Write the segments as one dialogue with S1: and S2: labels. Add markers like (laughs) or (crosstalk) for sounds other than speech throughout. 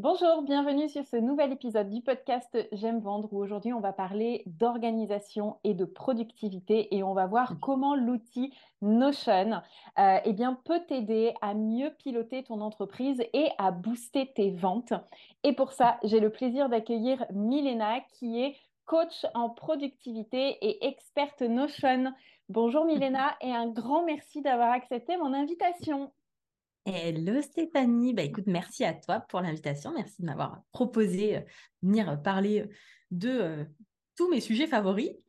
S1: Bonjour, bienvenue sur ce nouvel épisode du podcast J'aime vendre où aujourd'hui on va parler d'organisation et de productivité et on va voir mmh. comment l'outil Notion euh, eh bien, peut t'aider à mieux piloter ton entreprise et à booster tes ventes. Et pour ça, j'ai le plaisir d'accueillir Milena qui est coach en productivité et experte Notion. Bonjour Milena (laughs) et un grand merci d'avoir accepté mon invitation.
S2: Hello Stéphanie, bah écoute, merci à toi pour l'invitation, merci de m'avoir proposé de euh, venir parler euh, de euh, tous mes sujets favoris (laughs)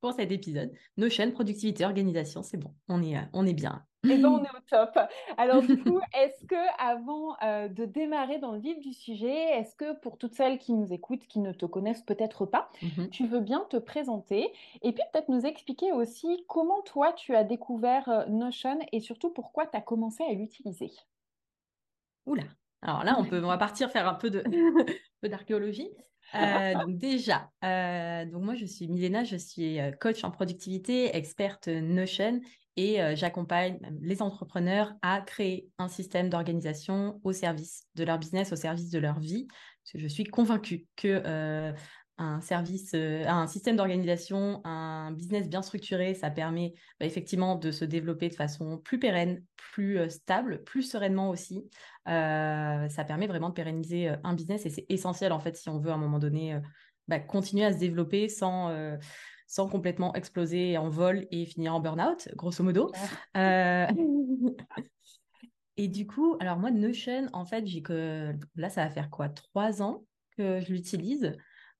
S2: pour cet épisode. Notion, productivité, organisation, c'est bon, on est, on est bien.
S1: Et ben on est au top. Alors du coup, (laughs) est-ce que avant de démarrer dans le vif du sujet, est-ce que pour toutes celles qui nous écoutent, qui ne te connaissent peut-être pas, mmh tu veux bien te présenter et puis peut-être nous expliquer aussi comment toi tu as découvert Notion et surtout pourquoi tu as commencé à l'utiliser?
S2: Oula. Alors là, on peut, on va partir faire un peu de (laughs) d'archéologie. Euh, déjà, euh, moi je suis Milena, je suis coach en productivité, experte Notion et j'accompagne les entrepreneurs à créer un système d'organisation au service de leur business, au service de leur vie. Je suis convaincue que un service, un système d'organisation, un business bien structuré, ça permet bah, effectivement de se développer de façon plus pérenne, plus stable, plus sereinement aussi. ça permet vraiment de pérenniser un business et c'est essentiel en fait si on veut à un moment donné bah, continuer à se développer sans sans complètement exploser en vol et finir en burn-out, grosso modo. Euh, (laughs) et du coup, alors moi, Notion, en fait, j'ai que là, ça va faire quoi? Trois ans que je l'utilise.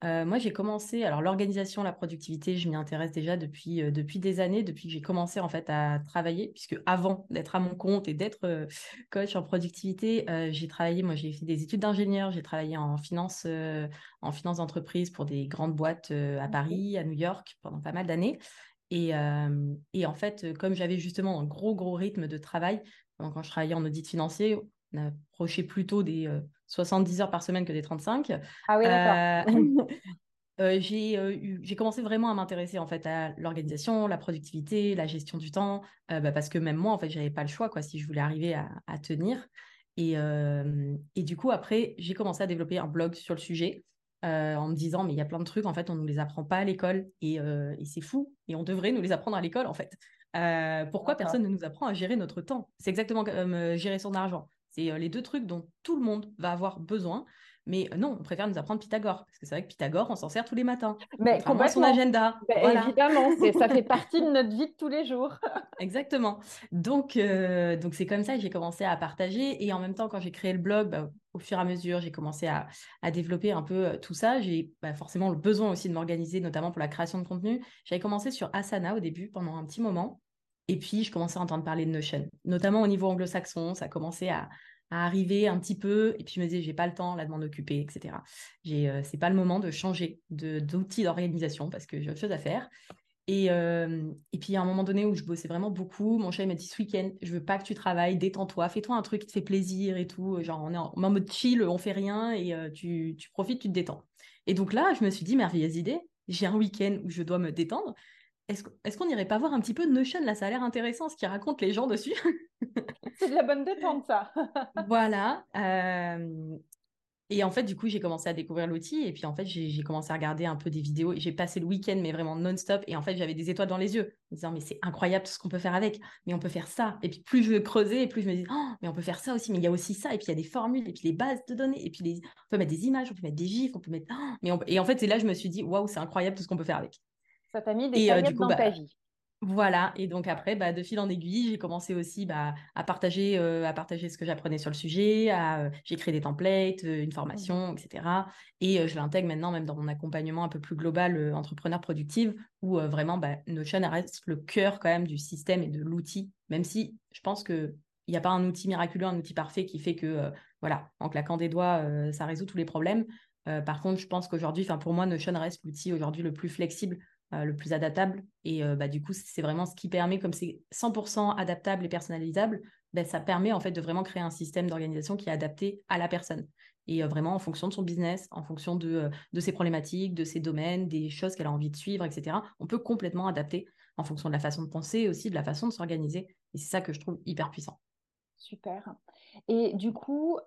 S2: Euh, moi, j'ai commencé, alors l'organisation, la productivité, je m'y intéresse déjà depuis, euh, depuis des années, depuis que j'ai commencé en fait à travailler, puisque avant d'être à mon compte et d'être euh, coach en productivité, j'ai travaillé, moi j'ai fait des études d'ingénieur, j'ai travaillé en finance, en finance d'entreprise pour des grandes boîtes à Paris, à New York pendant pas mal d'années. Et, et, en fait, comme j'avais justement un gros, gros rythme de travail, quand je travaillais en audit financier, on approchait plutôt des 70 heures par semaine que des 35.
S1: Ah oui, d'accord.
S2: Euh, (laughs) euh, j'ai commencé vraiment à m'intéresser en fait à l'organisation, la productivité, la gestion du temps, bah, parce que même moi en fait j'avais pas le choix quoi si je voulais arriver à, tenir. Et, et, du coup après j'ai commencé à développer un blog sur le sujet en me disant mais il y a plein de trucs en fait on nous les apprend pas à l'école et, et c'est fou et on devrait nous les apprendre à l'école en fait. pourquoi personne ne nous apprend à gérer notre temps? C'est exactement comme gérer son argent. C'est euh, les deux trucs dont tout le monde va avoir besoin. Mais euh, non, on préfère nous apprendre Pythagore. Parce que c'est vrai que Pythagore, on s'en sert tous les matins.
S1: Mais complètement.
S2: son agenda.
S1: Ben, évidemment, ça fait (laughs) partie de notre vie de tous les jours. (laughs)
S2: Exactement. Donc, euh, donc c'est comme ça que j'ai commencé à partager. Et en même temps, quand j'ai créé le blog, bah, au fur et à mesure, j'ai commencé à, développer un peu tout ça. J'ai bah, forcément le besoin aussi de m'organiser, notamment pour la création de contenu. J'avais commencé sur Asana au début, pendant un petit moment. Et puis, je commençais à entendre parler de Notion, notamment au niveau anglo-saxon. Ça commençait à, arriver un petit peu. Et puis, je me disais, j'ai pas le temps là de m'en occuper, etc. J'ai, euh, c'est pas le moment de changer de, d'outil d'organisation parce que j'ai autre chose à faire. Et, euh, et puis, à un moment donné où je bossais vraiment beaucoup, mon chat m'a dit ce week-end, je veux pas que tu travailles, détends-toi, fais-toi un truc qui te fait plaisir et tout. Genre, on est en, mode chill, on fait rien et euh, tu, tu profites, tu te détends. Et donc là, je me suis dit, merveilleuse idée, j'ai un week-end où je dois me détendre est-ce qu'on n'irait pas voir un petit peu Notion? Là, ça a l'air intéressant ce qu'ils racontent les gens dessus. (laughs)
S1: C'est de la bonne détente, ça. (laughs)
S2: voilà. Et en fait, du coup, j'ai commencé à découvrir l'outil. Et puis, en fait, j'ai commencé à regarder un peu des vidéos. Et j'ai passé le week-end, mais vraiment non-stop. Et en fait, j'avais des étoiles dans les yeux, en me disant, mais c'est incroyable tout ce qu'on peut faire avec. Mais on peut faire ça. Et puis, plus je creusais, plus je me dis, oh, mais on peut faire ça aussi. Mais il y a aussi ça. Et puis, il y a des formules. Et puis, les bases de données. Et puis, les... on peut mettre des images, on peut mettre des gifs, on peut mettre. Oh, mais Et en fait, c'est là, je me suis dit, waouh, c'est incroyable tout ce qu'on peut faire avec.
S1: Ça t'a mis des euh, paillettes dans ta bah, vie.
S2: Voilà, et donc après, bah, de fil en aiguille, j'ai commencé aussi bah, à, partager, euh, à partager ce que j'apprenais sur le sujet, euh, j'ai créé des templates, euh, une formation, etc. Et je l'intègre maintenant même dans mon accompagnement un peu plus global entrepreneur productive, où vraiment bah, Notion reste le cœur quand même du système et de l'outil, même si je pense qu'il n'y a pas un outil miraculeux, un outil parfait qui fait que, voilà, en claquant des doigts, ça résout tous les problèmes. par contre, je pense qu'aujourd'hui, pour moi, Notion reste l'outil aujourd'hui le plus flexible euh, le plus adaptable. Et euh, bah, du coup, c'est vraiment ce qui permet, comme c'est 100% adaptable et personnalisable, bah, ça permet en fait de vraiment créer un système d'organisation qui est adapté à la personne. Et euh, vraiment en fonction de son business, en fonction de, de ses problématiques, de ses domaines, des choses qu'elle a envie de suivre, etc. On peut complètement adapter en fonction de la façon de penser aussi de la façon de s'organiser. Et c'est ça que je trouve hyper puissant.
S1: Super. Et du coup,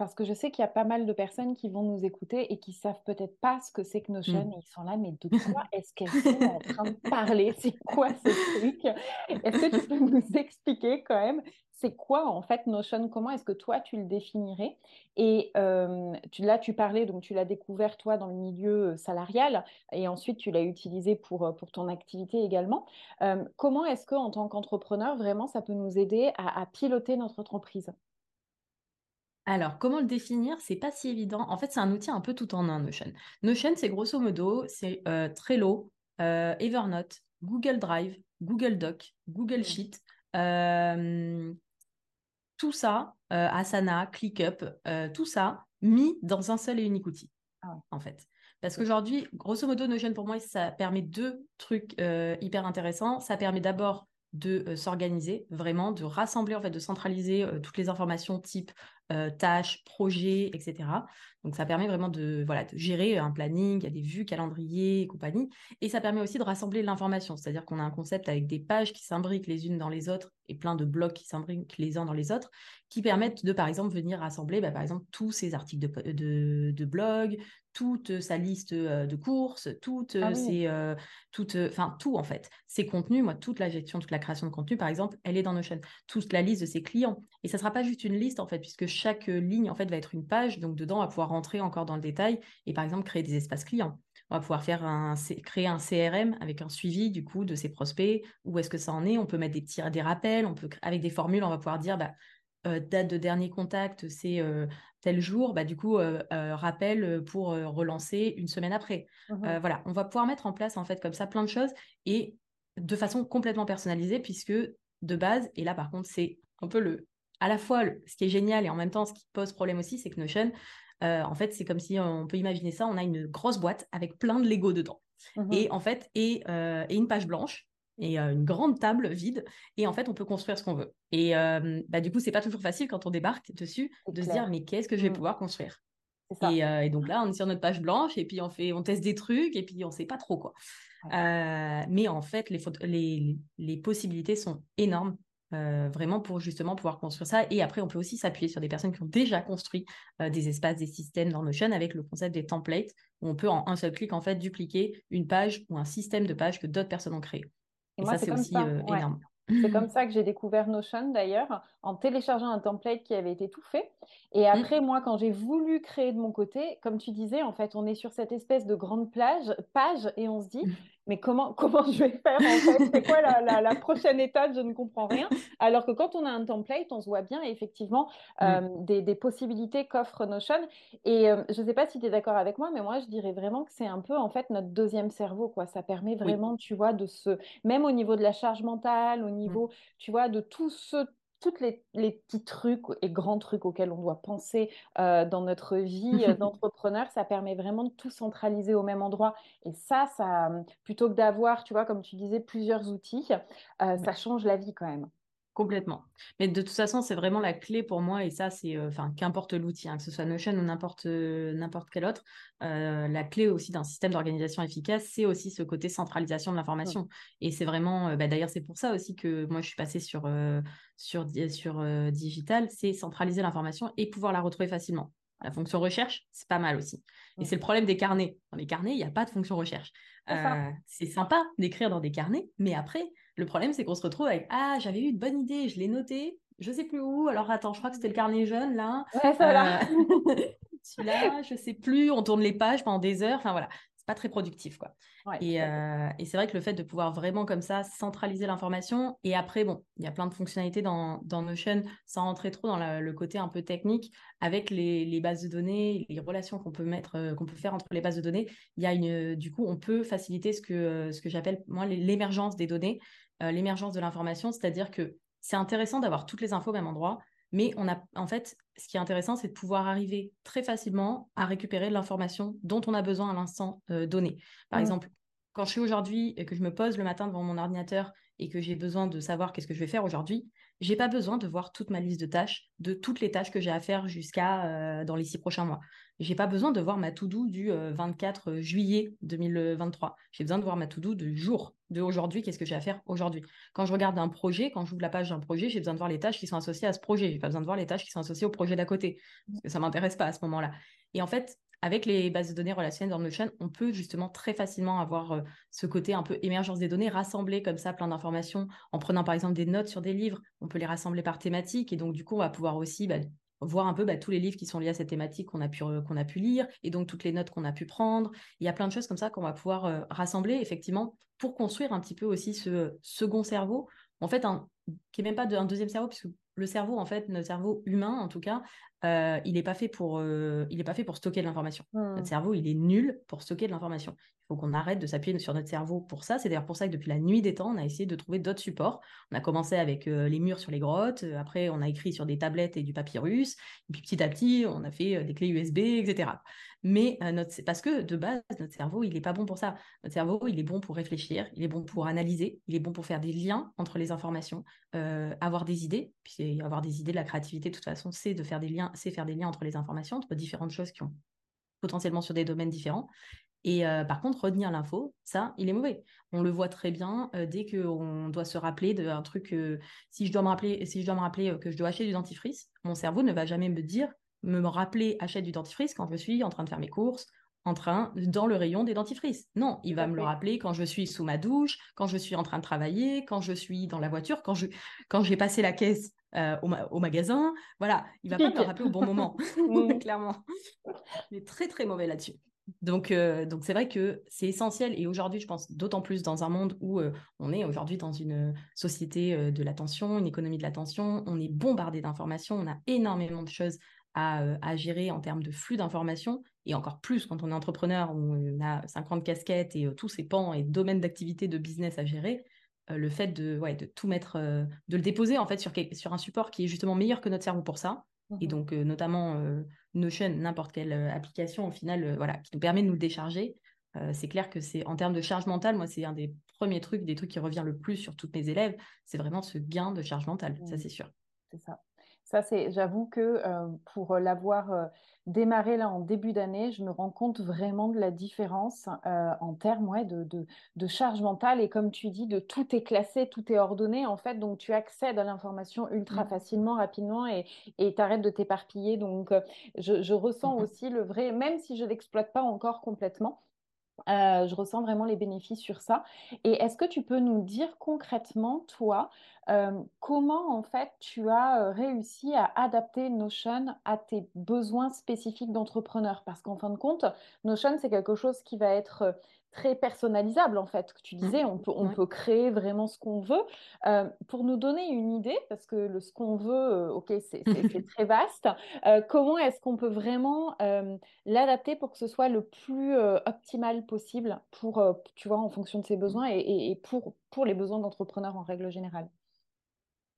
S1: parce que je sais qu'il y a pas mal de personnes qui vont nous écouter et qui savent peut-être pas ce que c'est que Notion. Mm. Et ils sont là, mais de (laughs) quoi est-ce qu'elles sont en train de parler? (laughs) C'est quoi ce truc? Est-ce que tu peux nous expliquer quand même c'est quoi en fait Notion Comment est-ce que toi tu le définirais? Et euh, tu, là, tu parlais, donc tu l'as découvert toi dans le milieu salarial et ensuite tu l'as utilisé pour, pour ton activité également. comment est-ce que en tant qu'entrepreneur, vraiment, ça peut nous aider à piloter notre entreprise?
S2: Alors, comment le définir C'est pas si évident. En fait, c'est un outil un peu tout en un, Notion. Notion, c'est grosso modo, c'est euh, Trello, euh, Evernote, Google Drive, Google Doc, Google Sheet, euh, tout ça, Asana, ClickUp, tout ça mis dans un seul et unique outil, ah en fait. Parce qu'aujourd'hui, grosso modo, Notion, pour moi, ça permet deux trucs hyper intéressants. Ça permet d'abord de s'organiser, vraiment, de rassembler, en fait, de centraliser toutes les informations type euh, tâches, projets, etc. Donc ça permet vraiment de, voilà, de gérer un planning, il y a des vues, calendrier et compagnie. Et ça permet aussi de rassembler l'information, c'est-à-dire qu'on a un concept avec des pages qui s'imbriquent les unes dans les autres et plein de blocs qui s'imbriquent les uns dans les autres, qui permettent de, par exemple, venir rassembler, bah, par exemple, tous ces articles de, de, blog, toute sa liste euh, de courses, toutes ah ces, euh, enfin tout en fait, ces contenus, moi toute la gestion, toute la création de contenu par exemple, elle est dans Notion, toute la liste de ses clients. Et ça sera pas juste une liste en fait, puisque chaque ligne en fait va être une page, donc dedans on va pouvoir rentrer encore dans le détail et par exemple créer des espaces clients. On va pouvoir faire un, créer un CRM avec un suivi du coup de ses prospects, où est-ce que ça en est. On peut mettre des petits des rappels, on peut avec des formules, on va pouvoir dire bah, euh, date de dernier contact, c'est euh, tel jour, bah, du coup, euh, rappel pour relancer une semaine après. Mmh voilà, on va pouvoir mettre en place en fait comme ça plein de choses et de façon complètement personnalisée puisque de base, et là par contre c'est un peu le, à la fois ce qui est génial et en même temps ce qui pose problème aussi, c'est que Notion, en fait c'est comme si on peut imaginer ça, on a une grosse boîte avec plein de Lego dedans. Mmh et en fait, et, et une page blanche et une grande table vide. Et en fait, on peut construire ce qu'on veut. Et bah, du coup, c'est pas toujours facile quand on débarque dessus de se dire, mais qu'est-ce que je vais mmh. pouvoir construire? Et, donc là, on est sur notre page blanche et puis on fait, on teste des trucs et puis on sait pas trop quoi. mais en fait, les, les, les possibilités sont énormes. Vraiment pour justement pouvoir construire ça. Et après, on peut aussi s'appuyer sur des personnes qui ont déjà construit des espaces, des systèmes dans Notion avec le concept des templates, où on peut en un seul clic en fait dupliquer une page ou un système de pages que d'autres personnes ont créé. Et, ça, c'est aussi euh, énorme.
S1: C'est (laughs) comme ça que j'ai découvert Notion d'ailleurs, en téléchargeant un template qui avait été tout fait. Et mmh. après, moi, quand j'ai voulu créer de mon côté, comme tu disais, en fait, on est sur cette espèce de grande plage, page et on se dit, mmh mais comment, (laughs) comment je vais faire en fait? C'est quoi la, la, prochaine étape? Je ne comprends rien. Alors que quand on a un template, on se voit bien effectivement mm. euh, des, des, possibilités qu'offre Notion. Et euh, je ne sais pas si tu es d'accord avec moi, mais moi je dirais vraiment que c'est un peu en fait notre deuxième cerveau. Quoi. Ça permet vraiment, tu vois, de se, même au niveau de la charge mentale, au mm. niveau, tu vois, de tout ce tous les, petits trucs et grands trucs auxquels on doit penser euh, dans notre vie euh, (laughs) d'entrepreneur, ça permet vraiment de tout centraliser au même endroit. Et ça, ça plutôt que d'avoir, tu vois, comme tu disais, plusieurs outils, euh, ça change la vie quand même.
S2: Complètement. Mais de toute façon, c'est vraiment la clé pour moi, et ça, c'est, euh, enfin, qu'importe l'outil, hein, que ce soit Notion ou n'importe euh, n'importe quel autre, euh, la clé aussi d'un système d'organisation efficace, c'est aussi ce côté centralisation de l'information. Et c'est vraiment, bah, d'ailleurs, c'est pour ça aussi que moi, je suis passée sur, sur, sur digital, c'est centraliser l'information et pouvoir la retrouver facilement. La fonction recherche, c'est pas mal aussi. Et c'est le problème des carnets. Dans les carnets, il n'y a pas de fonction recherche. c'est sympa d'écrire dans des carnets, mais après, le problème, c'est qu'on se retrouve avec Ah, j'avais eu une bonne idée, je l'ai noté, je sais plus où. Alors attends, je crois que c'était le carnet jaune là.
S1: Ouais, ça là. (laughs)
S2: Celui-là, je sais plus. On tourne les pages pendant des heures. Enfin voilà, pas très productif. Quoi. et, euh, et c'est vrai que le fait de pouvoir vraiment comme ça centraliser l'information, et après, bon, il y a plein de fonctionnalités dans, dans Notion, sans rentrer trop dans le côté un peu technique, avec les, les bases de données, les relations qu'on peut mettre, euh, qu'on peut faire entre les bases de données, il y a une, du coup, on peut faciliter ce que, ce que j'appelle, moi, l'émergence des données, l'émergence de l'information, c'est-à-dire que c'est intéressant d'avoir toutes les infos au même endroit, mais on a, en fait, ce qui est intéressant, c'est de pouvoir arriver très facilement à récupérer l'information dont on a besoin à l'instant euh, donné. Par mmh. exemple, quand je suis aujourd'hui et que je me pose le matin devant mon ordinateur et que j'ai besoin de savoir qu'est-ce que je vais faire aujourd'hui, j'ai pas besoin de voir toute ma liste de tâches, de toutes les tâches que j'ai à faire jusqu'à euh, dans les six prochains mois. J'ai pas besoin de voir ma to-do du 24 euh, juillet 2023. J'ai besoin de voir ma to-do du jour, de aujourd'hui, qu'est-ce que j'ai à faire aujourd'hui. Quand je regarde un projet, quand j'ouvre la page d'un projet, j'ai besoin de voir les tâches qui sont associées à ce projet. J'ai pas besoin de voir les tâches qui sont associées au projet d'à côté, parce que ça m'intéresse pas à ce moment-là. Et en fait, avec les bases de données relationnelles dans Notion, on peut justement très facilement avoir euh, ce côté un peu émergence des données, rassembler comme ça plein d'informations en prenant par exemple des notes sur des livres. On peut les rassembler par thématique et donc du coup, on va pouvoir aussi bah, voir un peu bah, tous les livres qui sont liés à cette thématique qu'on a, pu, qu'on a pu lire et donc toutes les notes qu'on a pu prendre. Il y a plein de choses comme ça qu'on va pouvoir euh, rassembler effectivement pour construire un petit peu aussi ce second cerveau. En fait, qui n'est même pas un deuxième cerveau, puisque le cerveau, en fait, notre cerveau humain, en tout cas, euh, il n'est pas fait pour, euh, il est pas fait pour stocker de l'information. Notre mmh. cerveau, il est nul pour stocker de l'information. Il faut qu'on arrête de s'appuyer sur notre cerveau pour ça. C'est d'ailleurs pour ça que depuis la nuit des temps, on a essayé de trouver d'autres supports. On a commencé avec euh, les murs sur les grottes. Après, on a écrit sur des tablettes et du papyrus. Et puis petit à petit, on a fait des clés USB, etc. Mais notre, parce que de base, notre cerveau, il n'est pas bon pour ça. Notre cerveau, il est bon pour réfléchir, il est bon pour analyser, il est bon pour faire des liens entre les informations, avoir des idées. Puis avoir des idées, de la créativité, de toute façon, c'est de faire des liens c'est faire des liens entre les informations, entre différentes choses qui ont potentiellement sur des domaines différents. Et euh, par contre, retenir l'info, ça, il est mauvais. On le voit très bien euh, dès qu'on doit se rappeler d'un truc. Euh, si je dois me rappeler, si je dois me rappeler que je dois acheter du dentifrice, mon cerveau ne va jamais me dire, me rappeler achète du dentifrice quand je suis en train de faire mes courses, en train dans le rayon des dentifrices. Non, il va me le rappeler quand je suis sous ma douche, quand je suis en train de travailler, quand je suis dans la voiture, quand je quand j'ai passé la caisse euh, au, magasin. Voilà, il va pas le rappeler au bon moment, (laughs) mmh. (laughs) clairement. Il est très très mauvais là-dessus. Donc euh, donc c'est vrai que c'est essentiel et aujourd'hui je pense d'autant plus dans un monde où euh, on est aujourd'hui dans une société de l'attention, une économie de l'attention, on est bombardé d'informations, on a énormément de choses à, à gérer en termes de flux d'informations et encore plus quand on est entrepreneur on a 50 casquettes et tous ces pans et domaines d'activité de business à gérer. Euh, le fait de, ouais, de tout mettre, euh, de le déposer en fait sur, sur un support qui est justement meilleur que notre cerveau pour ça. Et mmh donc, euh, notamment Notion, n'importe quelle application, au final, voilà, qui nous permet de nous le décharger. c'est clair que c'est en termes de charge mentale, moi, c'est un des premiers trucs, des trucs qui revient le plus sur toutes mes élèves. C'est vraiment ce gain de charge mentale, ça, mmh. c'est sûr.
S1: C'est ça. Ça, c'est, j'avoue que pour l'avoir démarré là en début d'année, je me rends compte vraiment de la différence euh, en termes ouais, de, de, charge mentale. Et comme tu dis, de tout est classé, tout est ordonné, en fait. Donc, tu accèdes à l'information ultra mmh. facilement, rapidement et tu arrêtes de t'éparpiller. Donc, euh, je, je ressens mmh aussi le vrai, même si je ne l'exploite pas encore complètement. Euh, je ressens vraiment les bénéfices sur ça. Et est-ce que tu peux nous dire concrètement, toi, euh, comment en fait tu as euh, réussi à adapter Notion à tes besoins spécifiques d'entrepreneur? Parce qu'en fin de compte, Notion, c'est quelque chose qui va être très personnalisable en fait. Que tu mmh. disais, on peut, on peut créer vraiment ce qu'on veut. Euh, pour nous donner une idée, parce que le ce qu'on veut, euh, ok, c'est (laughs) très vaste. Euh, comment est-ce qu'on peut vraiment l'adapter pour que ce soit le plus optimal possible pour, tu vois, en fonction de ses mmh. besoins et, et pour, pour les besoins d'entrepreneurs en règle générale?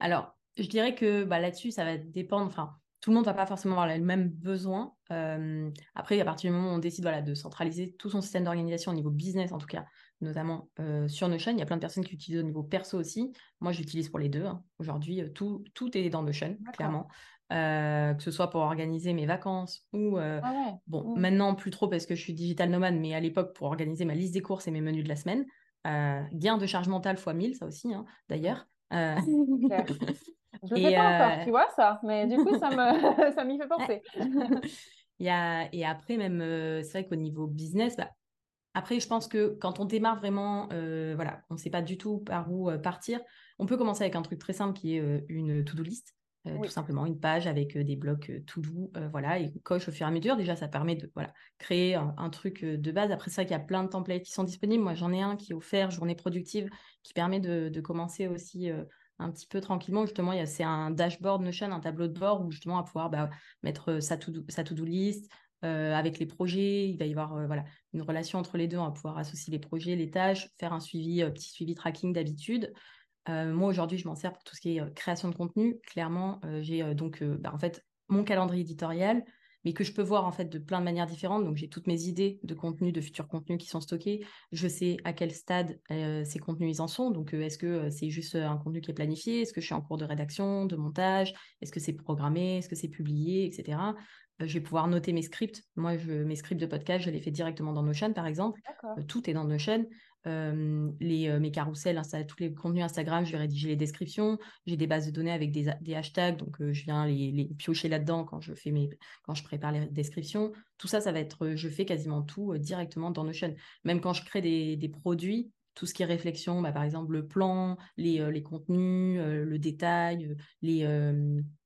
S2: Alors, je dirais que bah, là-dessus, ça va dépendre. Enfin, tout le monde va pas forcément avoir le même besoin. Euh, après, à partir du moment où on décide voilà, de centraliser tout son système d'organisation au niveau business, en tout cas, notamment euh, sur Notion, il y a plein de personnes qui utilisent au niveau perso aussi. Moi, j'utilise pour les deux. Hein. Aujourd'hui, euh, tout, tout est dans Notion, clairement. que ce soit pour organiser mes vacances ou ah bon mmh. maintenant plus trop parce que je suis digital nomade mais à l'époque pour organiser ma liste des courses et mes menus de la semaine gain de charge mentale fois 1000 ça aussi hein, d'ailleurs (laughs) (laughs)
S1: Je ne sais pas encore, euh, tu vois ça, mais du coup, ça me, (laughs) (laughs) ça m'y fait penser. (laughs)
S2: Il y a, et après, même, euh, c'est vrai qu'au niveau business, bah, après, je pense que quand on démarre vraiment, euh, voilà, on ne sait pas du tout par où partir, on peut commencer avec un truc très simple qui est une to-do list. tout simplement une page avec des blocs tout doux, voilà, et coche au fur et à mesure. Déjà, ça permet de voilà, créer un, truc de base. Après ça, il y a plein de templates qui sont disponibles. Moi, j'en ai un qui est offert, journée productive, qui permet de, commencer aussi un petit peu tranquillement. Justement, c'est un dashboard Notion, un tableau de bord où justement, à pouvoir bah, mettre sa to-do sa to list, avec les projets. Il va y avoir voilà, une relation entre les deux. On va pouvoir associer les projets, les tâches, faire un suivi, petit suivi tracking d'habitude. Euh, moi, aujourd'hui, je m'en sers pour tout ce qui est euh, création de contenu. Clairement, euh, j'ai donc bah, en fait mon calendrier éditorial, mais que je peux voir en fait de plein de manières différentes. Donc, j'ai toutes mes idées de contenu, de futurs contenus qui sont stockés. Je sais à quel stade ces contenus ils en sont. Donc, est-ce que c'est juste un contenu qui est planifié? Est-ce que je suis en cours de rédaction, de montage? Est-ce que c'est programmé? Est-ce que c'est publié, etc. je vais pouvoir noter mes scripts. Moi, je, mes scripts de podcast, je les fais directement dans Notion, par exemple. tout est dans Notion les, mes carousels, tous les contenus Instagram, je vais rédiger les descriptions. J'ai des bases de données avec des, hashtags, donc je viens les, piocher là-dedans quand je fais mes, quand je prépare les descriptions. Tout ça, ça va être, je fais quasiment tout directement dans Notion. Même quand je crée des, produits, tout ce qui est réflexion, bah, par exemple le plan, les, contenus, le détail, les,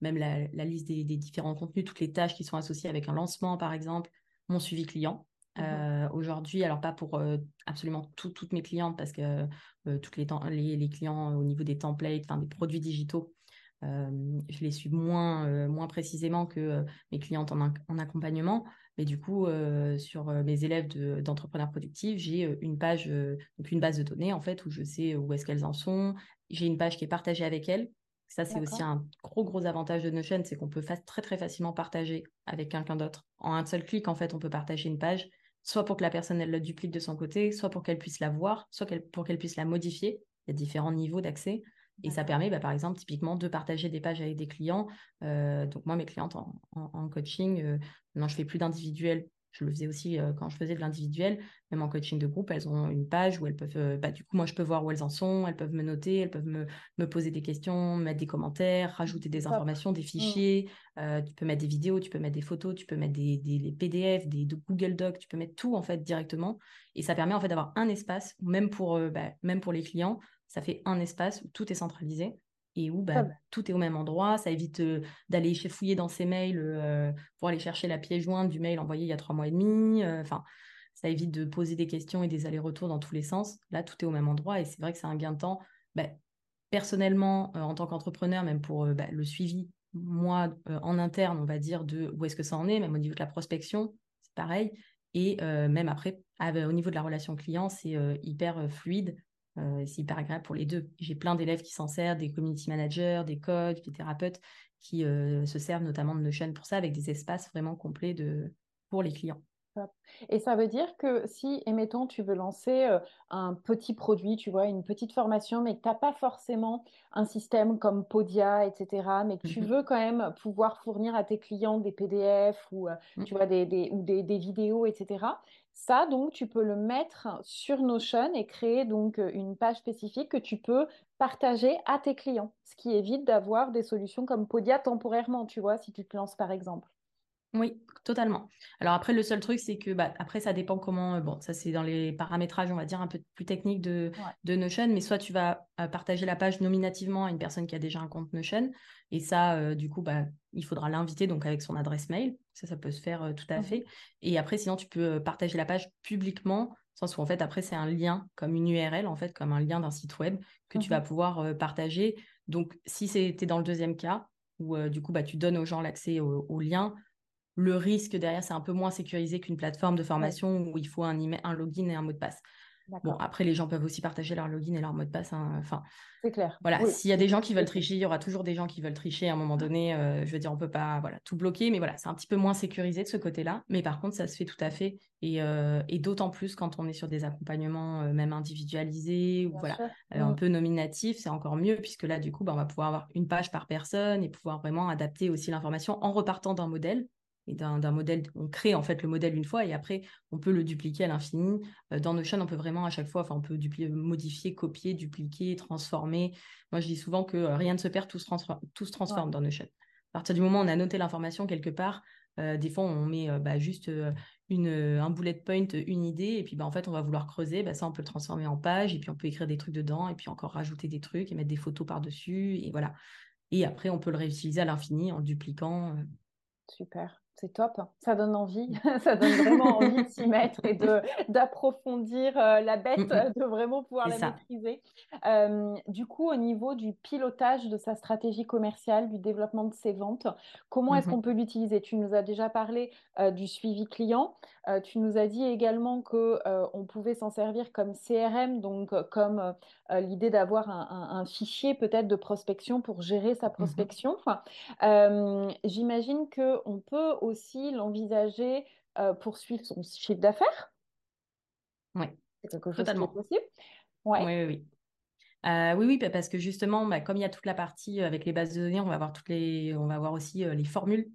S2: même la, liste des, différents contenus, toutes les tâches qui sont associées avec un lancement, par exemple, mon suivi client. Mmh euh, aujourd'hui, alors pas pour euh, absolument toutes mes clientes, parce que euh, toutes les, les, les, clients au niveau des templates, enfin des produits digitaux, je les suis moins, moins précisément que mes clientes en, en, accompagnement. Mais du coup, sur mes élèves d'entrepreneurs productifs, j'ai une page, donc une base de données en fait où je sais où est-ce qu'elles en sont. J'ai une page qui est partagée avec elles. Ça, c'est aussi un gros, gros avantage de Notion, c'est qu'on peut très, très facilement partager avec quelqu'un d'autre. En un seul clic, en fait, on peut partager une page soit pour que la personne elle le duplique de son côté, soit pour qu'elle puisse la voir, soit pour qu'elle puisse la modifier. Il y a différents niveaux d'accès. Et ça permet, bah, par exemple, typiquement, de partager des pages avec des clients. Euh, donc, moi, mes clientes en, coaching, euh, maintenant, je fais plus d'individuel je le faisais aussi euh, quand je faisais de l'individuel, même en coaching de groupe, elles ont une page où elles peuvent, euh, bah, du coup, moi, je peux voir où elles en sont, elles peuvent me noter, elles peuvent me, me poser des questions, mettre des commentaires, rajouter des informations, des mmh. fichiers. Euh, tu peux mettre des vidéos, tu peux mettre des photos, tu peux mettre des, des PDF, des, Google Docs, tu peux mettre tout en fait directement. Et ça permet en fait d'avoir un espace, même pour, bah, même pour les clients, ça fait un espace où tout est centralisé et où bah, tout est au même endroit. Ça évite euh, d'aller fouiller dans ses mails euh, pour aller chercher la pièce jointe du mail envoyé il y a trois mois et demi. Euh, ça évite de poser des questions et des allers-retours dans tous les sens. Là, tout est au même endroit et c'est vrai que c'est un gain de temps. Bah, personnellement, en tant qu'entrepreneur, même pour bah, le suivi, moi, en interne, on va dire, de où est-ce que ça en est, même au niveau de la prospection, c'est pareil. Et même après, au niveau de la relation client, c'est hyper fluide. Euh, c'est hyper agréable pour les deux. J'ai plein d'élèves qui s'en servent, des community managers, des coachs, des thérapeutes qui euh, se servent notamment de Notion pour ça, avec des espaces vraiment complets de... pour les clients.
S1: Et ça veut dire que si, émettons, tu veux lancer euh, un petit produit, tu vois, une petite formation, mais que tu n'as pas forcément un système comme Podia, etc., mais que tu mmh veux quand même pouvoir fournir à tes clients des PDF ou, euh, mmh. tu vois, des, ou des, vidéos, etc., ça, donc, tu peux le mettre sur Notion et créer donc une page spécifique que tu peux partager à tes clients, ce qui évite d'avoir des solutions comme Podia temporairement, tu vois, si tu te lances par exemple.
S2: Oui, totalement. Alors après, le seul truc, c'est que bah, après, ça dépend comment. Euh, bon, ça, c'est dans les paramétrages, on va dire, un peu plus techniques de, de Notion. Mais soit tu vas euh, partager la page nominativement à une personne qui a déjà un compte Notion. Et ça, euh, du coup, bah, il faudra l'inviter donc avec son adresse mail. Ça, ça peut se faire tout à mmh fait. Et après, sinon, tu peux partager la page publiquement, sens où en fait, après, c'est un lien comme une URL, en fait, comme un lien d'un site web que tu vas mmh pouvoir partager. Donc, si c'était dans le deuxième cas, où du coup, bah, tu donnes aux gens l'accès au lien, le risque derrière, c'est un peu moins sécurisé qu'une plateforme de formation où il faut un, un login et un mot de passe. Bon, après, les gens peuvent aussi partager leur login et leur mot de passe. Hein, enfin,
S1: c'est clair.
S2: Voilà, s'il y a des gens qui veulent tricher, il y aura toujours des gens qui veulent tricher à un moment donné. Euh, je veux dire, on peut pas voilà, tout bloquer, mais voilà, c'est un petit peu moins sécurisé de ce côté-là. Mais par contre, ça se fait tout à fait. Et, euh, d'autant plus quand on est sur des accompagnements euh, même individualisés ou voilà, un peu nominatifs, c'est encore mieux puisque là, du coup, bah, on va pouvoir avoir une page par personne et pouvoir vraiment adapter aussi l'information en repartant d'un modèle et d'un modèle. On crée en fait le modèle une fois et après on peut le dupliquer à l'infini. Euh, dans Notion, on peut vraiment à chaque fois, enfin on peut modifier, copier, dupliquer, transformer. Moi je dis souvent que euh, rien ne se perd, tout se, transforme, tout se transforme dans Notion. À partir du moment où on a noté l'information quelque part, euh, des fois on met bah, juste une, un bullet point, une idée, et puis bah, en fait on va vouloir creuser, bah, ça on peut le transformer en page, et puis on peut écrire des trucs dedans, et puis encore rajouter des trucs et mettre des photos par-dessus, et voilà Et après, on peut le réutiliser à l'infini en dupliquant.
S1: Super. C'est top, ça donne envie, (laughs) ça donne vraiment envie de s'y (laughs) mettre et de d'approfondir euh, la bête, (laughs) de vraiment pouvoir la maîtriser. Euh, du coup, au niveau du pilotage de sa stratégie commerciale, du développement de ses ventes, comment est-ce qu'on peut l'utiliser? Tu nous as déjà parlé euh, du suivi client. tu nous as dit également que on pouvait s'en servir comme CRM, donc comme l'idée d'avoir un, fichier peut-être de prospection pour gérer sa mmh prospection. J'imagine que on peut aussi l'envisager euh, pour suivre son chiffre d'affaires
S2: Oui.
S1: C'est quelque chose Totalement. qui est possible
S2: Oui, oui, oui. Euh, oui, oui, parce que justement, bah, comme il y a toute la partie euh, avec les bases de données, on va avoir toutes les, on va avoir aussi les formules,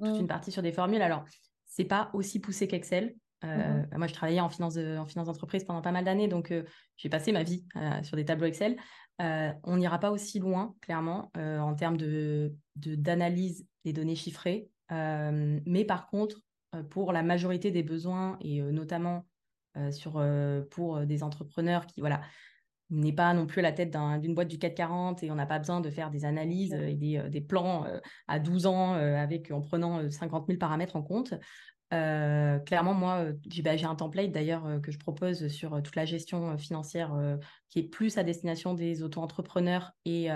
S2: toute mmh. une partie sur des formules. Alors, c'est pas aussi poussé qu'Excel. Mmh bah, moi, je travaillais en finance, en finance d'entreprise pendant pas mal d'années, donc j'ai passé ma vie sur des tableaux Excel. on n'ira pas aussi loin, clairement, en termes de d'analyse des données chiffrées. Euh, mais par contre, euh, pour la majorité des besoins, et euh, notamment sur, pour des entrepreneurs qui, voilà, n'est pas non plus à la tête d'une boîte du CAC 40 et on n'a pas besoin de faire des analyses et des, des plans à 12 ans avec, en prenant 50 000 paramètres en compte. Clairement, moi, bah, j'ai un template d'ailleurs que je propose sur toute la gestion financière qui est plus à destination des auto-entrepreneurs et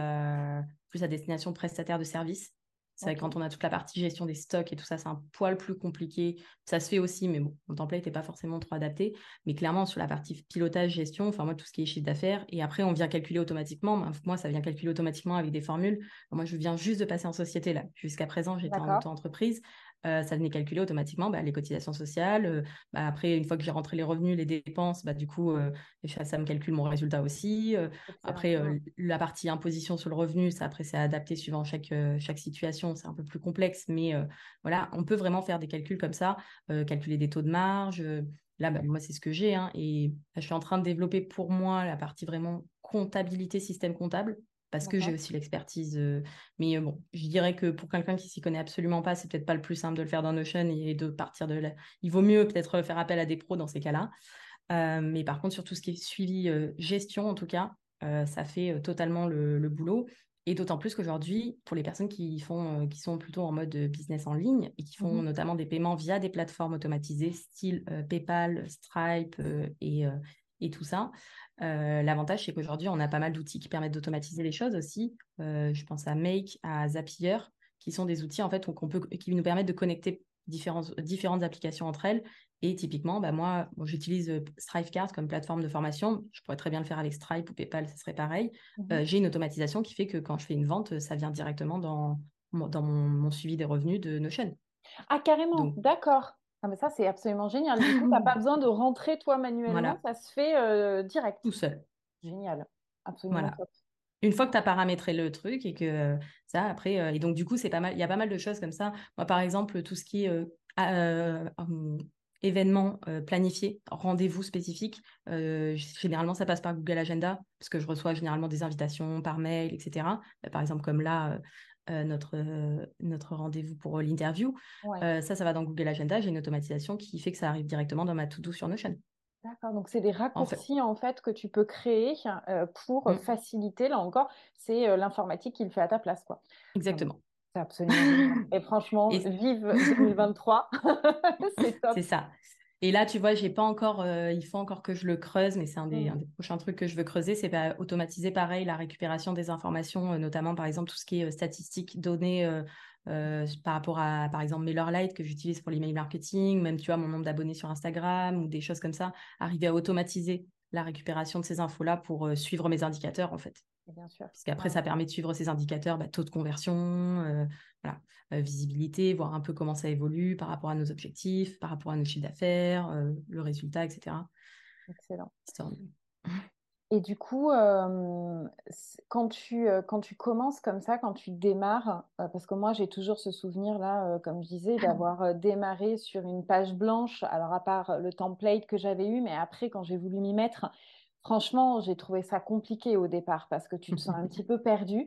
S2: plus à destination prestataires de services. C'est vrai que quand on a toute la partie gestion des stocks et tout ça, c'est un poil plus compliqué. Ça se fait aussi, mais bon, mon template n'est pas forcément trop adapté. Mais clairement, sur la partie pilotage, gestion, enfin, moi, tout ce qui est chiffre d'affaires, et après, on vient calculer automatiquement. Moi, ça vient calculer automatiquement avec des formules. Moi, je viens juste de passer en société, là. Jusqu'à présent, j'étais en auto-entreprise. Euh, ça venait calculer automatiquement bah, les cotisations sociales. Euh, bah, après, une fois que j'ai rentré les revenus, les dépenses, bah, du coup, euh, ça, me calcule mon résultat aussi. après, la partie imposition sur le revenu, ça, après, c'est adapté suivant chaque, chaque situation. C'est un peu plus complexe, mais voilà, on peut vraiment faire des calculs comme ça, calculer des taux de marge. Là, moi, c'est ce que j'ai. Hein, et je suis en train de développer pour moi la partie vraiment comptabilité, système comptable parce que j'ai aussi l'expertise. Euh, mais euh, bon, je dirais que pour quelqu'un qui s'y connaît absolument pas, c'est peut-être pas le plus simple de le faire dans Notion et de partir de là. Il vaut mieux peut-être faire appel à des pros dans ces cas-là. Euh, mais par contre, sur tout ce qui est suivi gestion, en tout cas, ça fait totalement le, boulot. Et d'autant plus qu'aujourd'hui, pour les personnes qui, font, qui sont plutôt en mode business en ligne et qui font mmh notamment des paiements via des plateformes automatisées, style PayPal, Stripe et, et tout ça, euh, l'avantage, c'est qu'aujourd'hui, on a pas mal d'outils qui permettent d'automatiser les choses aussi. Euh, je pense à Make, à Zapier, qui sont des outils en fait qu'on peut, qui nous permettent de connecter différentes, différentes applications entre elles. Et typiquement, bah moi, j'utilise euh, StripeCard comme plateforme de formation. Je pourrais très bien le faire avec Stripe ou PayPal, ce serait pareil. Mmh j'ai une automatisation qui fait que quand je fais une vente, ça vient directement dans, dans mon, suivi des revenus de Notion.
S1: Ah, carrément, d'accord. Ah, mais ça, c'est absolument génial. Du coup, (laughs) tu n'as pas besoin de rentrer toi manuellement, ça se fait euh, direct.
S2: Tout seul.
S1: Génial. Absolument
S2: voilà. Une fois que tu as paramétré le truc et que ça, après, euh, et donc du coup, c'est pas mal, il y a pas mal de choses comme ça. Moi, par exemple, tout ce qui est euh, hum, événements planifiés, rendez-vous spécifiques, généralement, ça passe par Google Agenda, parce que je reçois généralement des invitations par mail, etc. par exemple, comme là, euh, notre, euh, notre rendez-vous pour euh, l'interview. ça, ça va dans Google Agenda. J'ai une automatisation qui fait que ça arrive directement dans ma to-do sur Notion.
S1: D'accord, donc c'est des raccourcis en fait, que tu peux créer pour mmh. faciliter, là encore, c'est l'informatique qui le fait à ta place. quoi.
S2: Exactement.
S1: C'est absolument. Et franchement, vive 2023. (laughs) (laughs) c'est top.
S2: C'est ça. Et là, tu vois, j'ai pas encore, euh, il faut encore que je le creuse, mais c'est un, des, mmh. prochains trucs que je veux creuser, c'est bah, automatiser pareil la récupération des informations, euh, notamment par exemple tout ce qui est euh, statistiques, données par rapport à, par exemple, MailerLite que j'utilise pour l'email marketing, même tu vois mon nombre d'abonnés sur Instagram ou des choses comme ça, arriver à automatiser la récupération de ces infos-là pour suivre mes indicateurs en fait.
S1: Bien sûr.
S2: Parce qu'après, ça permet de suivre ces indicateurs, bah, taux de conversion, voilà, visibilité, voir un peu comment ça évolue par rapport à nos objectifs, par rapport à nos chiffres d'affaires, le résultat, etc.
S1: Excellent. Et du coup, quand, tu, quand tu commences comme ça, quand tu démarres, parce que moi j'ai toujours ce souvenir-là, comme je disais, d'avoir démarré sur une page blanche, alors à part le template que j'avais eu, mais après quand j'ai voulu m'y mettre, Franchement, j'ai trouvé ça compliqué au départ parce que tu te sens un petit (laughs) peu perdu.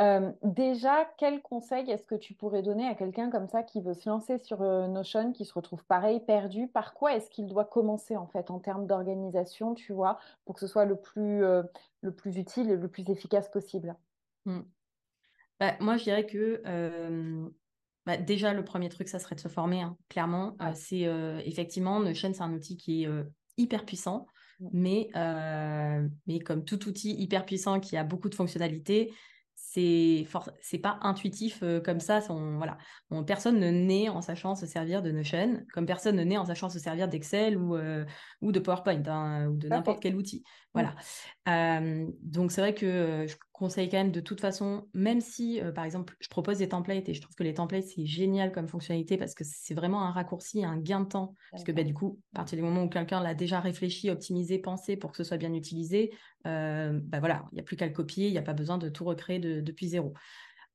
S1: Euh, déjà, quel conseil est-ce que tu pourrais donner à quelqu'un comme ça qui veut se lancer sur euh, Notion, qui se retrouve pareil, perdu? Par quoi est-ce qu'il doit commencer en fait en termes d'organisation, tu vois, pour que ce soit le plus, euh, le plus utile et le plus efficace possible?
S2: Mmh. bah, Moi, je dirais que bah, déjà, le premier truc, ça serait de se former, hein, clairement. c'est effectivement, Notion, c'est un outil qui est hyper puissant. Mmh. Mais, mais comme tout outil hyper puissant qui a beaucoup de fonctionnalités, c'est c'est pas intuitif euh, comme ça. voilà, personne ne naît en sachant se servir de Notion, comme personne ne naît en sachant se servir d'Excel ou, euh, ou de PowerPoint hein, ou de n'importe quel outil. Mmh. Voilà. donc c'est vrai que je conseille quand même de toute façon, même si par exemple je propose des templates et je trouve que les templates c'est génial comme fonctionnalité parce que c'est vraiment un raccourci, un gain de temps. Parce que bah, du coup, à partir du moment où quelqu'un l'a déjà réfléchi, optimisé, pensé pour que ce soit bien utilisé, bah voilà, il n'y a plus qu'à le copier, il n'y a pas besoin de tout recréer depuis zéro.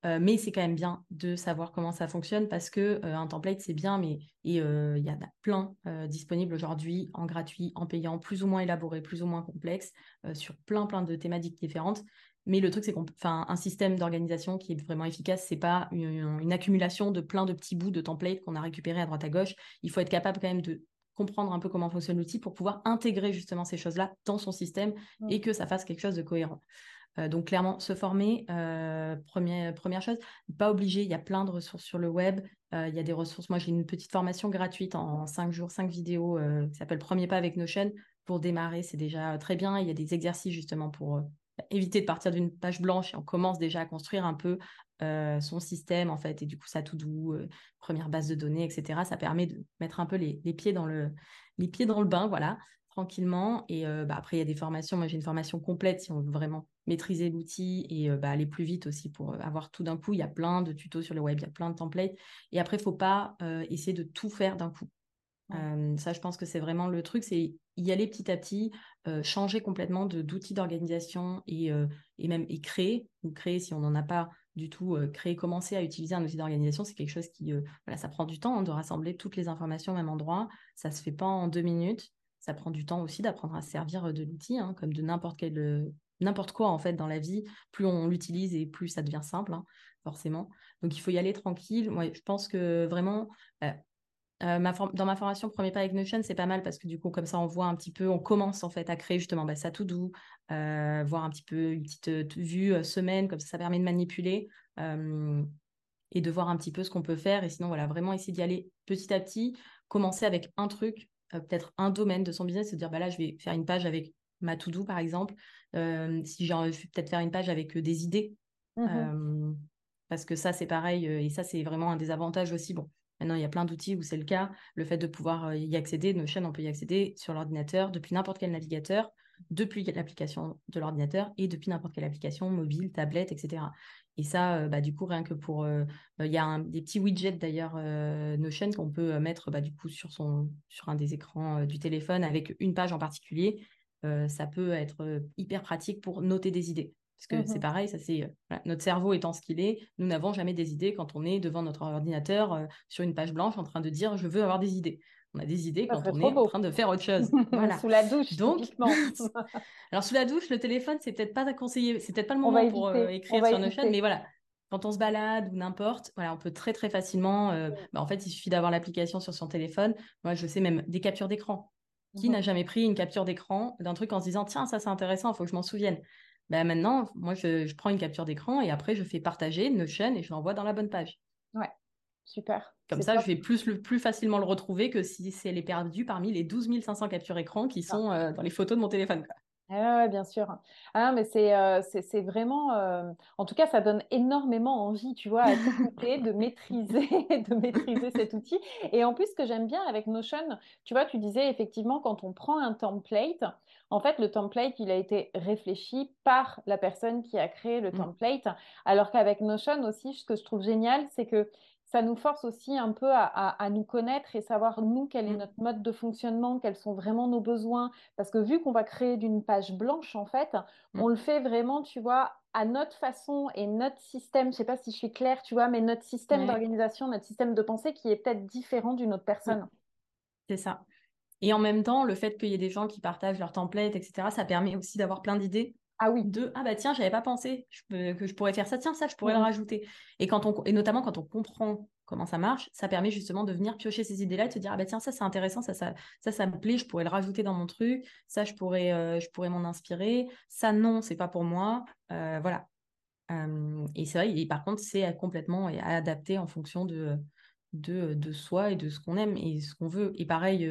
S2: mais c'est quand même bien de savoir comment ça fonctionne parce que un template c'est bien, mais il y en a plein disponibles aujourd'hui en gratuit, en payant, plus ou moins élaboré, plus ou moins complexe, sur plein plein de thématiques différentes. Mais le truc, c'est qu'on, enfin, un système d'organisation qui est vraiment efficace, c'est pas une, accumulation de plein de petits bouts de templates qu'on a récupérés à droite à gauche. Il faut être capable quand même de comprendre un peu comment fonctionne l'outil pour pouvoir intégrer justement ces choses-là dans son système et que ça fasse quelque chose de cohérent. Euh, donc clairement, se former, euh, première, première chose, pas obligé, il y a plein de ressources sur le web, euh, il y a des ressources, moi j'ai une petite formation gratuite en 5 jours, 5 vidéos qui s'appelle Premier pas avec Notion, pour démarrer, c'est déjà très bien, il y a des exercices justement pour éviter de partir d'une page blanche et on commence déjà à construire un peu son système en fait et du coup ça tout doux, première base de données, etc. Ça permet de mettre un peu les, pieds dans le bain, voilà, tranquillement. Et bah, après il y a des formations. Moi j'ai une formation complète si on veut vraiment maîtriser l'outil et bah, aller plus vite aussi pour avoir tout d'un coup. Il y a plein de tutos sur le web, il y a plein de templates. Et après faut pas essayer de tout faire d'un coup. Ça, je pense que c'est vraiment le truc, c'est y aller petit à petit, changer complètement d'outils d'organisation et, et, même créer, ou créer si on n'en a pas du tout, créer, commencer à utiliser un outil d'organisation, c'est quelque chose qui, voilà, ça prend du temps hein, de rassembler toutes les informations au même endroit, ça se fait pas en deux minutes, ça prend du temps aussi d'apprendre à servir de l'outil, hein, comme de n'importe quel n'importe quoi en fait dans la vie, plus on l'utilise et plus ça devient simple, hein, forcément. Donc il faut y aller tranquille. Moi, je pense que vraiment, euh, dans ma formation Premier pas avec Notion, c'est pas mal parce que du coup, comme ça, on voit un petit peu, on commence en fait à créer justement bah, ça tout doux, euh, voir un petit peu une petite euh, vue semaine, comme ça, ça permet de manipuler et de voir un petit peu ce qu'on peut faire. Et sinon, voilà, vraiment essayer d'y aller petit à petit, commencer avec un truc, peut-être un domaine de son business, se dire, bah là, je vais faire une page avec ma to-do par exemple. si j'ai peut-être faire une page avec des idées. Mmh parce que ça, c'est pareil, et ça, c'est vraiment un des avantages aussi. Bon, Maintenant, il y a plein d'outils où c'est le cas. Le fait de pouvoir euh, y accéder, Notion, on peut y accéder sur l'ordinateur, depuis n'importe quel navigateur, depuis l'application de l'ordinateur et depuis n'importe quelle application mobile, tablette, etc. Et ça, euh, bah, du coup, rien que pour... Euh, il y a des petits widgets d'ailleurs Notion qu'on peut mettre bah, du coup sur, son, sur un des écrans du téléphone avec une page en particulier. ça peut être hyper pratique pour noter des idées. Parce que c'est mmh pareil, ça c'est euh, notre cerveau étant ce qu'il est, nous n'avons jamais des idées quand on est devant notre ordinateur euh, sur une page blanche en train de dire je veux avoir des idées. On a des idées quand on est en train de faire autre chose. (laughs)
S1: Voilà. sous la douche. Donc, (laughs)
S2: alors sous la douche, le téléphone, c'est peut-être pas conseillé, c'est peut-être pas le moment pour euh, écrire sur Notion, mais voilà. Quand on se balade ou n'importe, voilà, on peut très très facilement. Bah, en fait, il suffit d'avoir l'application sur son téléphone. Moi, je sais même des captures d'écran. Qui mmh n'a jamais pris une capture d'écran d'un truc en se disant tiens ça c'est intéressant, il faut que je m'en souvienne. Bah, maintenant, moi, je, prends une capture d'écran et après, je fais partager Notion et je l'envoie dans la bonne page.
S1: Ouais, super.
S2: Comme ça, je vais plus, le, plus facilement le retrouver que si, elle est perdue parmi les 12 500 captures écran qui sont euh, dans les photos de mon téléphone.
S1: Oui, bien sûr. Ah, mais c'est euh, c'est vraiment, euh, en tout cas, ça donne énormément envie, tu vois, à t'écouter, de maîtriser, (laughs) de maîtriser cet outil. Et en plus, ce que j'aime bien avec Notion, tu vois, tu disais effectivement, quand on prend un template, en fait, le template, il a été réfléchi par la personne qui a créé le mmh. template. Alors qu'avec Notion aussi, ce que je trouve génial, c'est que ça nous force aussi un peu à, nous connaître et savoir, nous, quel est mmh. notre mode de fonctionnement, quels sont vraiment nos besoins. Parce que vu qu'on va créer d'une page blanche, en fait, mmh. on le fait vraiment, tu vois, à notre façon et notre système, je ne sais pas si je suis claire, tu vois, mais notre système d'organisation, notre système de pensée qui est peut-être différent d'une autre personne.
S2: C'est ça. Et en même temps, le fait qu'il y ait des gens qui partagent leurs templates, etc., ça permet aussi d'avoir plein d'idées.
S1: Ah oui.
S2: De ah bah tiens, j'avais pas pensé que je pourrais faire ça. Tiens, ça, je pourrais le rajouter. Et quand on et notamment quand on comprend comment ça marche, ça permet justement de venir piocher ces idées-là et de se dire ah bah tiens, ça c'est intéressant, ça, ça ça ça me plaît, je pourrais le rajouter dans mon truc. Ça, je pourrais euh, je pourrais m'en inspirer. Ça non, c'est pas pour moi. Euh, voilà. et c'est vrai, et par contre, c'est complètement adapté en fonction de, de, de soi et de ce qu'on aime et ce qu'on veut. Et pareil,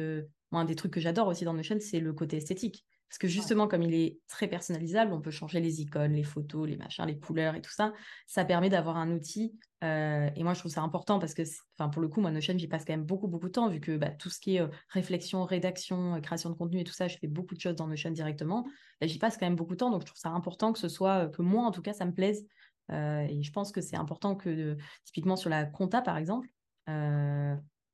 S2: moi, un des trucs que j'adore aussi dans Notion, c'est le côté esthétique. Parce que justement, comme il est très personnalisable, on peut changer les icônes, les photos, les machins, les couleurs et tout ça. Ça permet d'avoir un outil. Euh, et moi, je trouve ça important parce que, enfin, pour le coup, moi, Notion, j'y passe quand même beaucoup, beaucoup de temps, vu que bah, tout ce qui est euh, réflexion, rédaction, euh, création de contenu et tout ça, je fais beaucoup de choses dans Notion directement. Bah, j'y passe quand même beaucoup de temps. Donc, je trouve ça important que ce soit, que moi, en tout cas, ça me plaise. et je pense que c'est important que, typiquement, sur la compta, par exemple,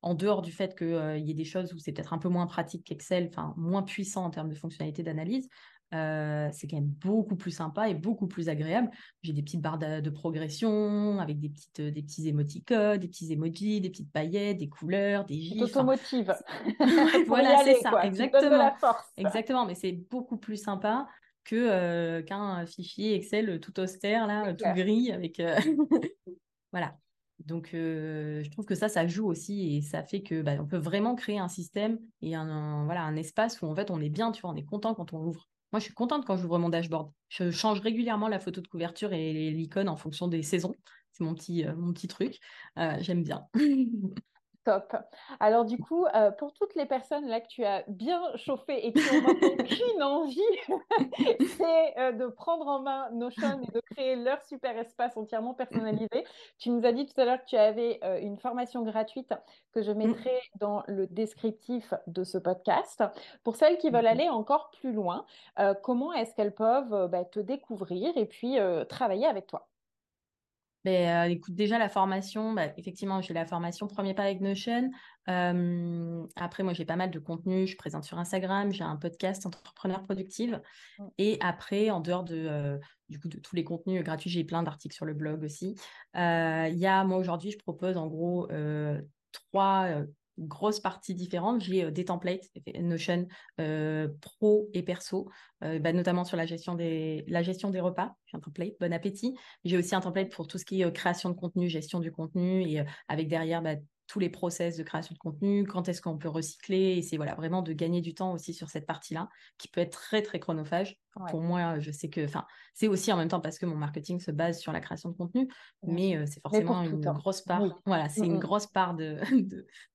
S2: en dehors du fait qu'il euh, y ait des choses où c'est peut-être un peu moins pratique qu'Excel, enfin moins puissant en termes de fonctionnalité d'analyse, euh, c'est quand même beaucoup plus sympa et beaucoup plus agréable. J'ai des petites barres de, progression avec des, petites, euh, des petits émoticônes, des petits emojis, des petites paillettes, des couleurs, des gifs.
S1: Automotive. (laughs) (laughs)
S2: voilà, c'est ça, exactement. Exactement, mais c'est beaucoup plus sympa que qu'un fichier Excel tout austère là, tout gris avec. (laughs) voilà. Donc, je trouve que ça, ça joue aussi et ça fait que bah, on peut vraiment créer un système et un, voilà, un espace où en fait on est bien, tu vois, on est content quand on l'ouvre. Moi, je suis contente quand j'ouvre mon dashboard. Je change régulièrement la photo de couverture et l'icône en fonction des saisons. C'est mon petit, truc. J'aime bien. (laughs)
S1: Top. Alors du coup, euh, pour toutes les personnes là que tu as bien chauffé et qui n'ont (laughs) aucune envie, (laughs) c'est euh, de prendre en main Notion et de créer leur super espace entièrement personnalisé. Tu nous as dit tout à l'heure que tu avais euh, une formation gratuite que je mettrai dans le descriptif de ce podcast. Pour celles qui veulent aller encore plus loin, comment est-ce qu'elles peuvent bah, te découvrir et puis travailler avec toi?
S2: Ben, euh, écoute, déjà la formation, bah, effectivement, j'ai la formation premier pas avec Notion. Euh, après, moi, j'ai pas mal de contenu. Je présente sur Instagram. J'ai un podcast Entrepreneur Productive. Mmh. Et après, en dehors de, euh, du coup, de tous les contenus gratuits, j'ai plein d'articles sur le blog aussi. Il y a, moi, aujourd'hui, je propose en gros trois grosse partie différente. J'ai euh, des templates, Notion euh, pro et perso, euh, bah, notamment sur la gestion, des, la gestion des repas. J'ai un template, bon appétit. J'ai aussi un template pour tout ce qui est création de contenu, gestion du contenu et avec derrière bah, tous les process de création de contenu, quand est-ce qu'on peut recycler. Et c'est voilà, vraiment de gagner du temps aussi sur cette partie-là, qui peut être très, très chronophage. Pour moi, je sais que, enfin, c'est aussi en même temps parce que mon marketing se base sur la création de contenu, mais euh, c'est forcément une grosse part. Voilà, c'est une grosse part (laughs) de,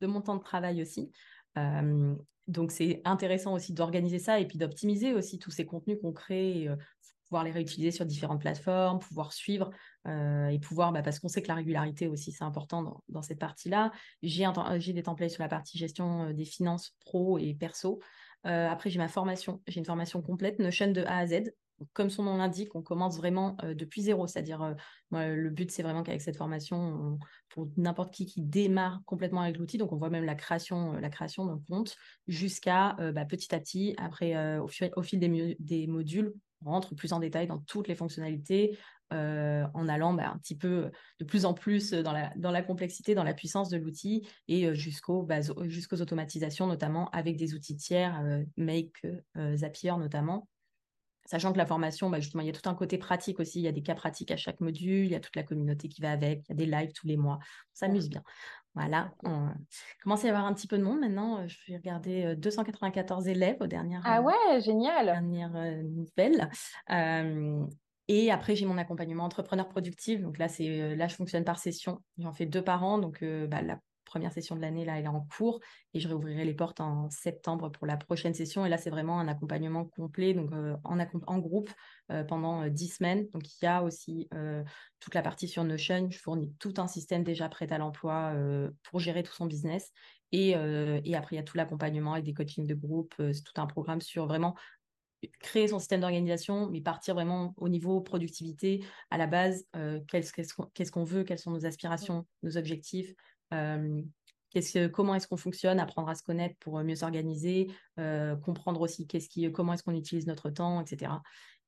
S2: de, mon temps de travail aussi. Euh, donc, c'est intéressant aussi d'organiser ça et puis d'optimiser aussi tous ces contenus qu'on crée, euh, pouvoir les réutiliser sur différentes plateformes, pouvoir suivre euh, et pouvoir, bah, parce qu'on sait que la régularité aussi, c'est important dans, cette partie-là. J'ai, des templates sur la partie gestion euh, des finances pro et perso. Euh, après, j'ai ma formation. J'ai une formation complète, Notion de A à Z. comme son nom l'indique, on commence vraiment depuis zéro. C'est-à-dire, le but, c'est vraiment qu'avec cette formation, pour n'importe qui qui démarre complètement avec l'outil, donc on voit même la création, la création d'un compte, jusqu'à bah, petit à petit, après, au, fil, des, modules, rentre plus en détail dans toutes les fonctionnalités, euh, en allant bah, un petit peu de plus en plus dans la, dans la complexité, dans la puissance de l'outil et euh, jusqu'aux bah, automatisations, notamment avec des outils tiers, euh, Make, Zapier notamment. Sachant que la formation, bah, justement, il y a tout un côté pratique aussi. Il y a des cas pratiques à chaque module, il y a toute la communauté qui va avec, il y a des lives tous les mois. On s'amuse bien. Voilà, on commence à y avoir un petit peu de monde maintenant. Je vais regarder 294 élèves aux dernières,
S1: ah ouais, génial.
S2: dernières nouvelles. Et après, j'ai mon accompagnement entrepreneur productif. Donc là, c'est euh, là, je fonctionne par session. J'en fais deux par an. Donc euh, bah, la première session de l'année, là, elle est en cours. Et je réouvrirai les portes en septembre pour la prochaine session. Et là, c'est vraiment un accompagnement complet, donc euh, en, groupe pendant dix semaines. Donc il y a aussi toute la partie sur Notion. Je fournis tout un système déjà prêt à l'emploi pour gérer tout son business. Et, après, il y a tout l'accompagnement avec des coachings de groupe. c'est tout un programme sur vraiment créer son système d'organisation, mais partir vraiment au niveau productivité, à la base, euh, qu'est-ce qu'on veut, quelles sont nos aspirations, nos objectifs, euh, que, comment est-ce qu'on fonctionne, apprendre à se connaître pour mieux s'organiser, euh, comprendre aussi qu'est-ce qui, comment est-ce qu'on utilise notre temps, etc.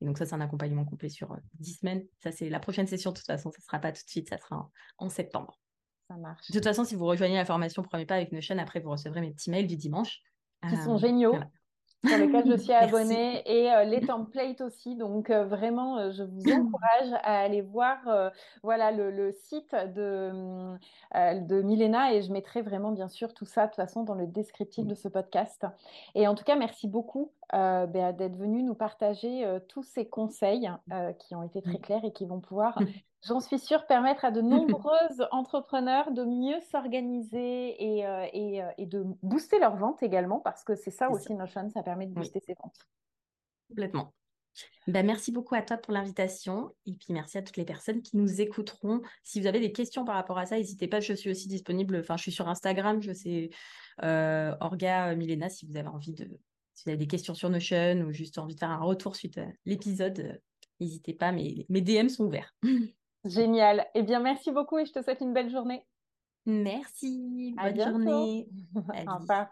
S2: Et donc ça, c'est un accompagnement complet sur 10 semaines. Ça, c'est la prochaine session, de toute façon, ça ne sera pas tout de suite, ça sera en, septembre.
S1: Ça marche.
S2: De toute façon, si vous rejoignez la formation Premier Pas avec Notion, après, vous recevrez mes petits mails du dimanche.
S1: Qui sont géniaux. Sur lequel je (laughs) suis abonnée et euh, les templates aussi. Donc euh, vraiment, euh, je vous (laughs) encourage à aller voir voilà, le, site de, de Milena et je mettrai vraiment bien sûr tout ça de toute façon dans le descriptif de ce podcast. Et en tout cas, merci beaucoup d'être venu nous partager tous ces conseils qui ont été très clairs et qui vont pouvoir (laughs) j'en suis sûre, permettre à de (laughs) nombreuses entrepreneurs de mieux s'organiser et, euh, euh, et, de booster leurs ventes également, parce que c'est ça aussi Notion, ça permet de booster ses ventes.
S2: Complètement. Ben, merci beaucoup à toi pour l'invitation et puis merci à toutes les personnes qui nous écouteront. Si vous avez des questions par rapport à ça, n'hésitez pas, je suis aussi disponible, enfin je suis sur Instagram, je sais euh, Orga Milena si vous avez envie de, si vous avez des questions sur Notion ou juste envie de faire un retour suite à l'épisode, n'hésitez pas, mes, mes DM sont ouverts. (laughs)
S1: Génial. Eh bien, merci beaucoup et je te souhaite une belle journée.
S2: Merci. Bonne journée. (laughs)
S1: Au revoir.